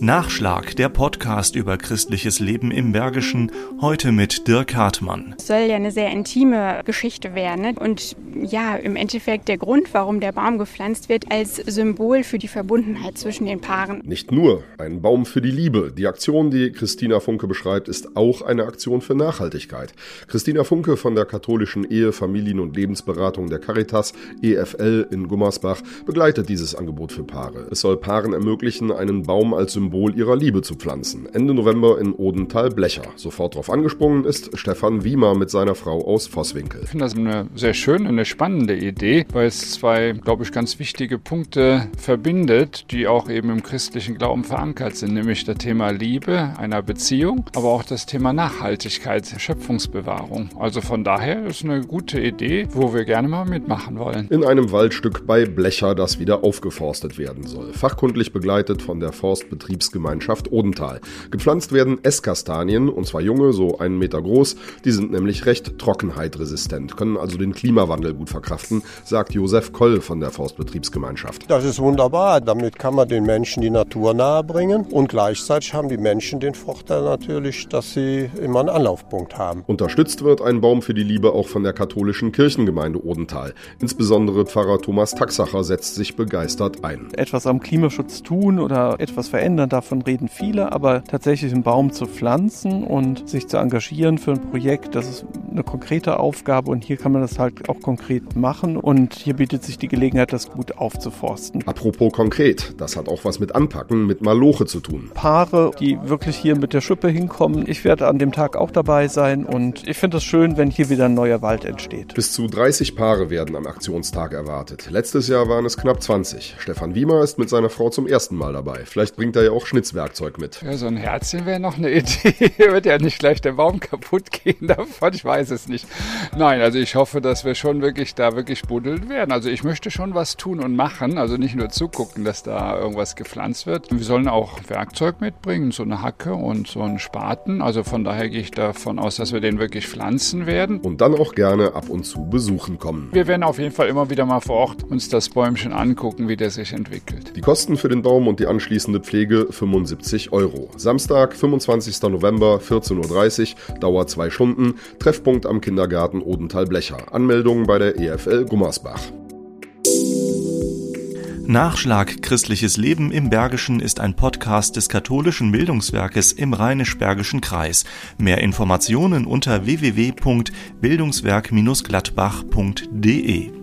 Nachschlag, der Podcast über christliches Leben im Bergischen, heute mit Dirk Hartmann. Es soll ja eine sehr intime Geschichte werden ne? und ja, im Endeffekt der Grund, warum der Baum gepflanzt wird, als Symbol für die Verbundenheit zwischen den Paaren. Nicht nur ein Baum für die Liebe. Die Aktion, die Christina Funke beschreibt, ist auch eine Aktion für Nachhaltigkeit. Christina Funke von der katholischen Ehe, Familien- und Lebensberatung der Caritas EFL in Gummersbach begleitet dieses Angebot für Paare. Es soll Paaren ermöglichen, einen Baum als Symbol ihrer Liebe zu pflanzen. Ende November in Odenthal-Blecher. Sofort darauf angesprungen ist Stefan Wiemer mit seiner Frau aus Vosswinkel. Ich finde das eine sehr schöne, eine spannende Idee, weil es zwei, glaube ich, ganz wichtige Punkte verbindet, die auch eben im christlichen Glauben verankert sind, nämlich das Thema Liebe einer Beziehung, aber auch das Thema Nachhaltigkeit, Schöpfungsbewahrung. Also von daher ist eine gute Idee, wo wir gerne mal mitmachen wollen. In einem Waldstück bei Blecher, das wieder aufgeforstet werden soll. Fachkundlich begleitet von der Forstbetriebs Betriebsgemeinschaft Odenthal. Gepflanzt werden Esskastanien, und zwar junge, so einen Meter groß. Die sind nämlich recht trockenheitresistent, können also den Klimawandel gut verkraften, sagt Josef Koll von der Forstbetriebsgemeinschaft. Das ist wunderbar. Damit kann man den Menschen die Natur nahebringen und gleichzeitig haben die Menschen den Vorteil natürlich, dass sie immer einen Anlaufpunkt haben. Unterstützt wird ein Baum für die Liebe auch von der katholischen Kirchengemeinde Odenthal. Insbesondere Pfarrer Thomas Taxacher setzt sich begeistert ein. Etwas am Klimaschutz tun oder etwas verändern, davon reden viele, aber tatsächlich einen Baum zu pflanzen und sich zu engagieren für ein Projekt, das ist eine konkrete Aufgabe und hier kann man das halt auch konkret machen und hier bietet sich die Gelegenheit, das gut aufzuforsten. Apropos konkret, das hat auch was mit Anpacken, mit Maloche zu tun. Paare, die wirklich hier mit der Schippe hinkommen, ich werde an dem Tag auch dabei sein und ich finde es schön, wenn hier wieder ein neuer Wald entsteht. Bis zu 30 Paare werden am Aktionstag erwartet. Letztes Jahr waren es knapp 20. Stefan Wiemer ist mit seiner Frau zum ersten Mal dabei. Vielleicht bringt er ja auch Schnitzwerkzeug mit. Ja, so ein Herzchen wäre noch eine Idee. Wird ja nicht gleich der Baum kaputt gehen davon, ich weiß es nicht. Nein, also ich hoffe, dass wir schon wirklich da wirklich buddeln werden. Also ich möchte schon was tun und machen, also nicht nur zugucken, dass da irgendwas gepflanzt wird. Wir sollen auch Werkzeug mitbringen, so eine Hacke und so einen Spaten. Also von daher gehe ich davon aus, dass wir den wirklich pflanzen werden. Und dann auch gerne ab und zu besuchen kommen. Wir werden auf jeden Fall immer wieder mal vor Ort uns das Bäumchen angucken, wie der sich entwickelt. Die Kosten für den Baum und die anschließende Pflege 75 Euro. Samstag, 25. November, 14.30 Uhr, Dauer zwei Stunden, Treffpunkt am Kindergarten Odenthal-Blecher. Anmeldungen bei der EFL Gummersbach. Nachschlag Christliches Leben im Bergischen ist ein Podcast des katholischen Bildungswerkes im Rheinisch-Bergischen Kreis. Mehr Informationen unter www.bildungswerk-gladbach.de